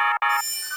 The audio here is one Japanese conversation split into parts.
you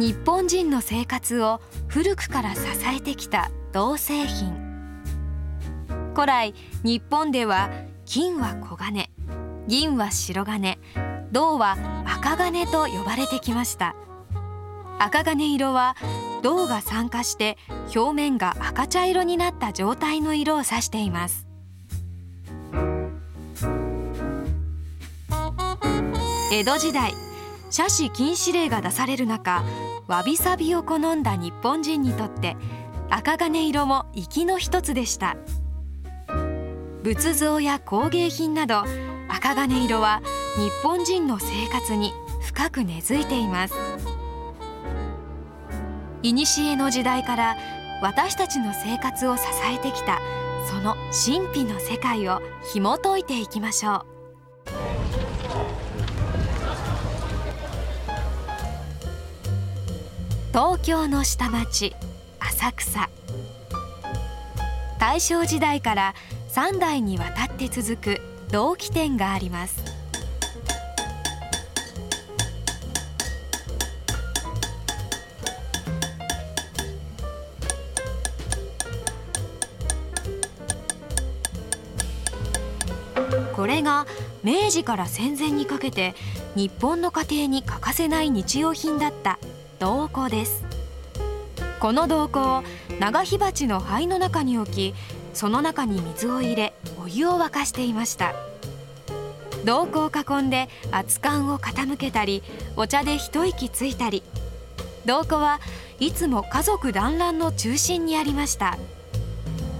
日本人の生活を古くから支えてきた銅製品。古来日本では金は黄金銀は白金銅は赤金と呼ばれてきました。赤金色は銅が酸化して表面が赤茶色になった状態の色を指しています。江戸時代奢侈禁止令が出される中わびさびを好んだ日本人にとって赤金色も粋の一つでした。仏像や工芸品など赤金色は日本人の生活に深く根付いています。古の時代から私たちの生活を支えてきたその神秘の世界を紐解いていきましょう。東京の下町浅草。大正時代から3代にわたって続く銅器店があります。これが明治から戦前にかけて日本の家庭に欠かせない日用品だった銅壺です。この銅壺を長火鉢の灰の中に置きその中に水を入れお湯を沸かしていました。銅壺を囲んで熱燗を傾けたりお茶で一息ついたり。銅壺はいつも家族団らんの中心にありました。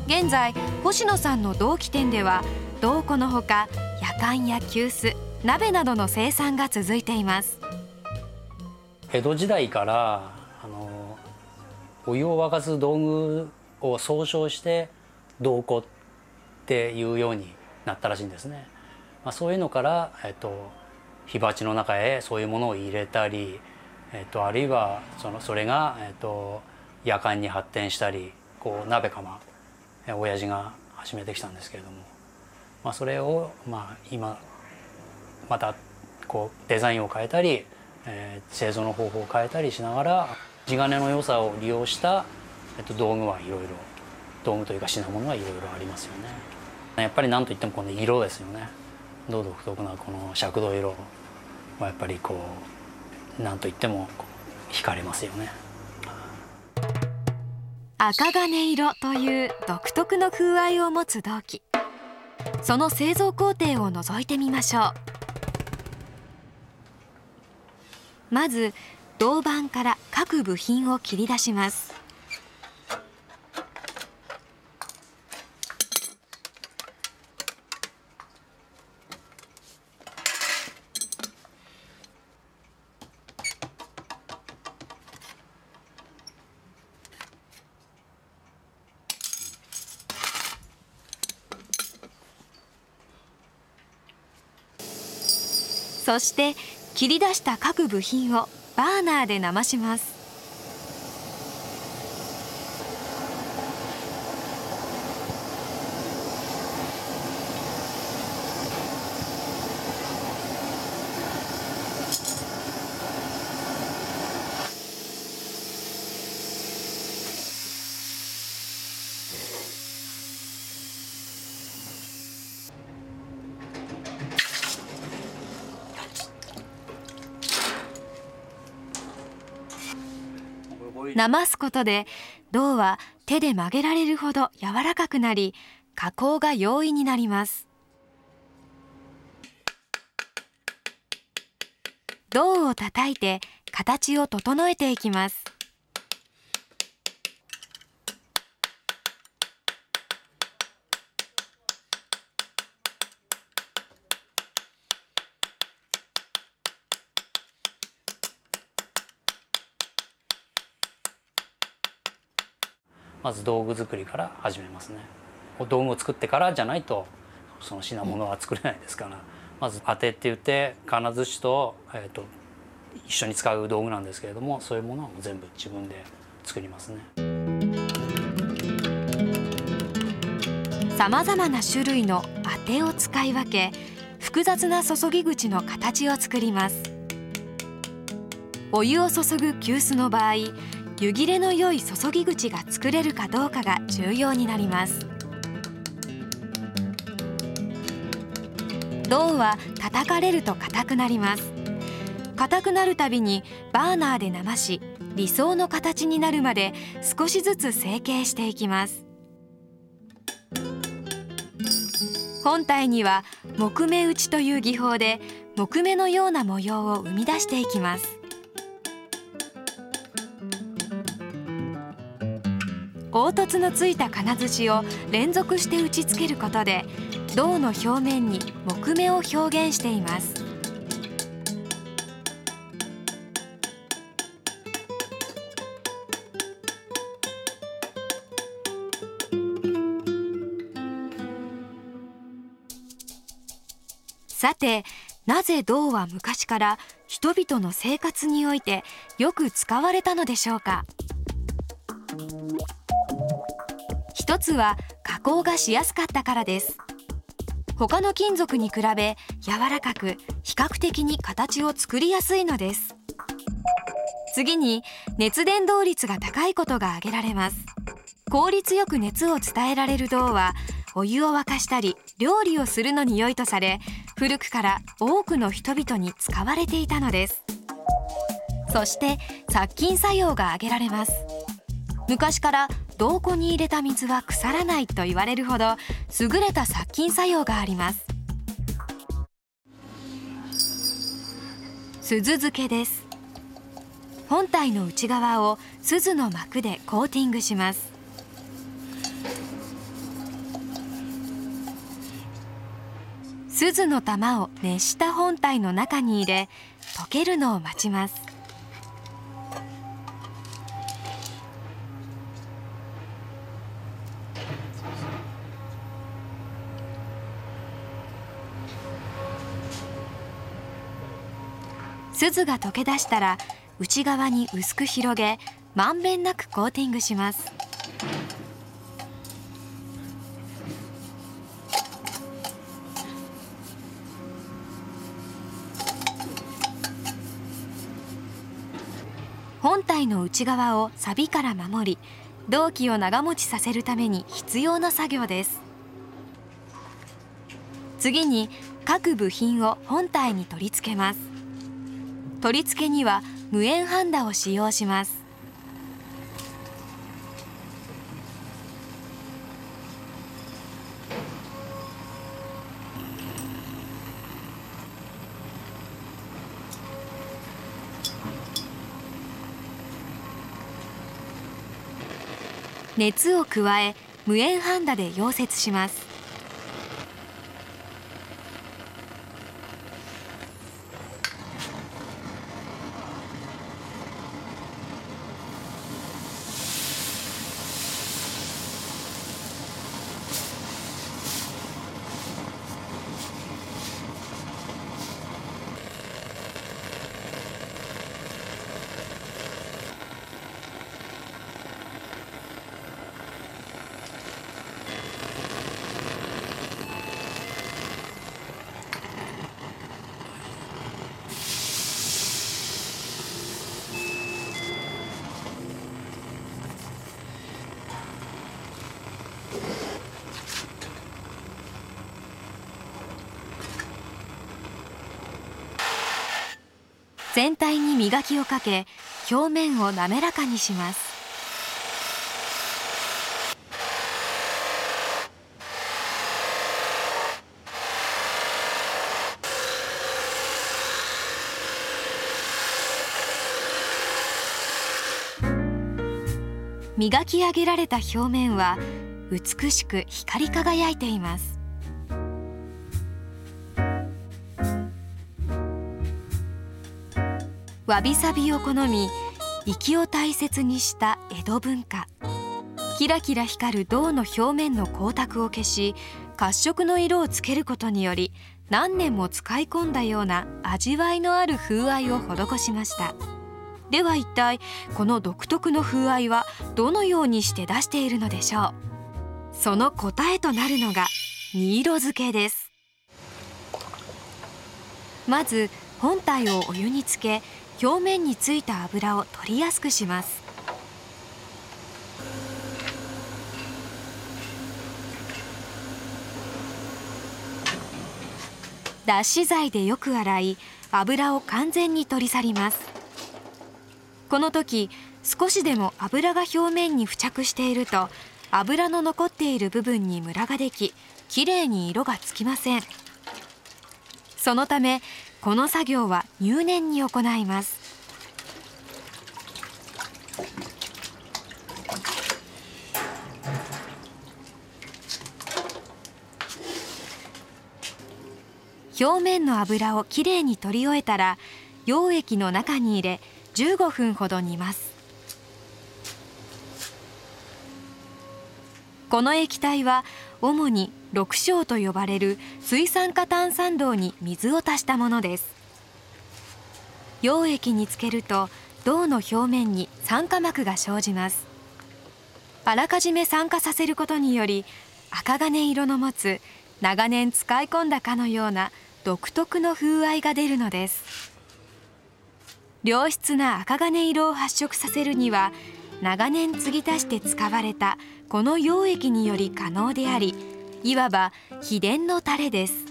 現在星野さんの銅器店では銅壺のほか夜間や急須鍋などの生産が続いています。江戸時代からあのお湯を沸かす道具を総称して銅壺っていうようになったらしいんですね。まあ、そういうのから、えっと、火鉢の中へそういうものを入れたり、えっと、あるいはそのそれが、えっと、夜間に発展したりこう鍋釜親父が始めてきたんですけれども、まあ、それを、まあ、今またこうデザインを変えたりえー、製造の方法を変えたりしながら地金の良さを利用した、えっと、道具はいろいろ道具というか品物はいろいろありますよね。やっぱり何といってもこの色ですよね。銅独特なこの赤銅色。はやっぱりこう何といっても惹かれますよね。赤金色という独特の風合いを持つ銅器。その製造工程を覗いてみましょう。まず銅板から各部品を切り出します。そして切り出した各部品をバーナーで生します。なますことで銅は手で曲げられるほど柔らかくなり加工が容易になります。銅を叩いて形を整えていきます。まず道具作りから始めますね。道具を作ってからじゃないとその品物は作れないですから、まず当てって言って金槌と,、えーと、一緒に使う道具なんですけれどもそういうものは全部自分で作りますね。さまざまな種類の当てを使い分け複雑な注ぎ口の形を作ります。お湯を注ぐ急須の場合湯切れの良い注ぎ口が作れるかどうかが重要になります。銅は叩かれると硬くなります。硬くなるたびにバーナーで生し理想の形になるまで少しずつ成形していきます。本体には木目打ちという技法で木目のような模様を生み出していきます。凹凸のついた金槌を連続して打ち付けることで銅の表面に木目を表現しています。さてなぜ銅は昔から人々の生活においてよく使われたのでしょうか？つは加工がしやすかったからです。他の金属に比べ柔らかく比較的に形を作りやすいのです。次に熱伝導率が高いことが挙げられます。効率よく熱を伝えられる銅はお湯を沸かしたり料理をするのに良いとされ古くから多くの人々に使われていたのです。そして殺菌作用が挙げられます。昔から銅庫に入れた水は腐らないと言われるほど優れた殺菌作用があります。鈴漬けです。本体の内側を鈴の膜でコーティングします。鈴の玉を熱した本体の中に入れ溶けるのを待ちます。鈴が溶け出したら内側に薄く広げまんべんなくコーティングします。本体の内側を錆から守り銅器を長持ちさせるために必要な作業です。次に各部品を本体に取り付けます。取り付けには無塩ハンダを使用します。熱を加え無塩ハンダで溶接します。全体に磨きをかけ表面を滑らかにします。磨き上げられた表面は美しく光り輝いています。わびさびを好み粋を大切にした江戸文化。キラキラ光る銅の表面の光沢を消し褐色の色をつけることにより何年も使い込んだような味わいのある風合いを施しました。では一体この独特の風合いはどのようにして出しているのでしょう？その答えとなるのが荷色漬けです。まず本体をお湯につけ表面についた油を取りやすくします。脱脂剤でよく洗い油を完全に取り去ります。この時少しでも油が表面に付着していると油の残っている部分にムラができきれいに色がつきません。そのためこの作業は入念に行います。表面の油をきれいに取り終えたら溶液の中に入れ15分ほど煮ます。この液体は主に六小と呼ばれる水酸化炭酸銅に水を足したものです。溶液につけると銅の表面に酸化膜が生じます。あらかじめ酸化させることにより赤金色の持つ長年使い込んだかのような独特の風合いが出るのです。良質な赤金色を発色させるには長年継ぎ足して使われたこの溶液により可能でありいわば秘伝のタレです。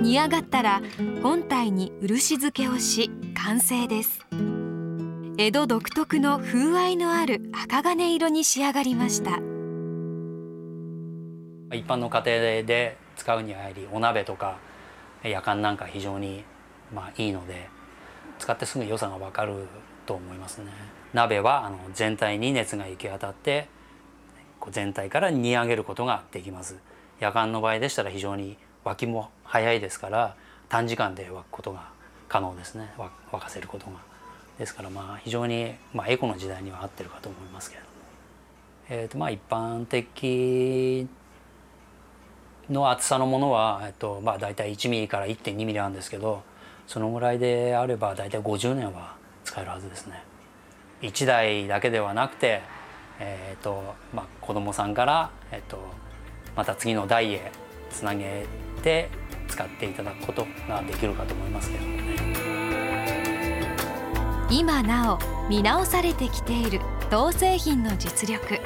煮上がったら本体に漆漬けをし完成です。江戸独特の風合いのある赤金色に仕上がりました。一般の家庭で使うにはやはりお鍋とか夜間なんか非常にまあいいので使ってすぐ良さが分かると思いますね。鍋はあの全体に熱が行き渡ってこう全体から煮上げることができます。夜間の場合でしたら非常に沸きも早いですから短時間で沸くことが可能ですね。沸かせることが。ですからまあ非常に、まあ、エコの時代には合ってるかと思いますけれど。も、えーとまあ、一般的の厚さのものは、えっとまあ、大体1ミリから1.2ミリあるんですけどそのぐらいであれば大体50年は使えるはずですね。1台だけではなくて、えーとまあ、子供さんから、えっと、また次の代へつなげて使っていただくことができるかと思いますけどね今なお見直されてきている銅製品の実力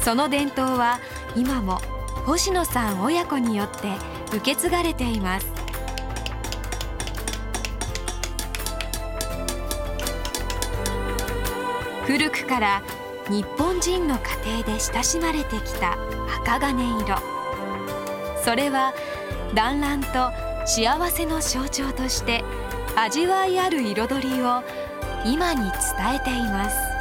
その伝統は今も星野さん親子によって受け継がれています。古くから日本人の家庭で親しまれてきた赤金色。それは団らんと幸せの象徴として味わいある彩りを今に伝えています。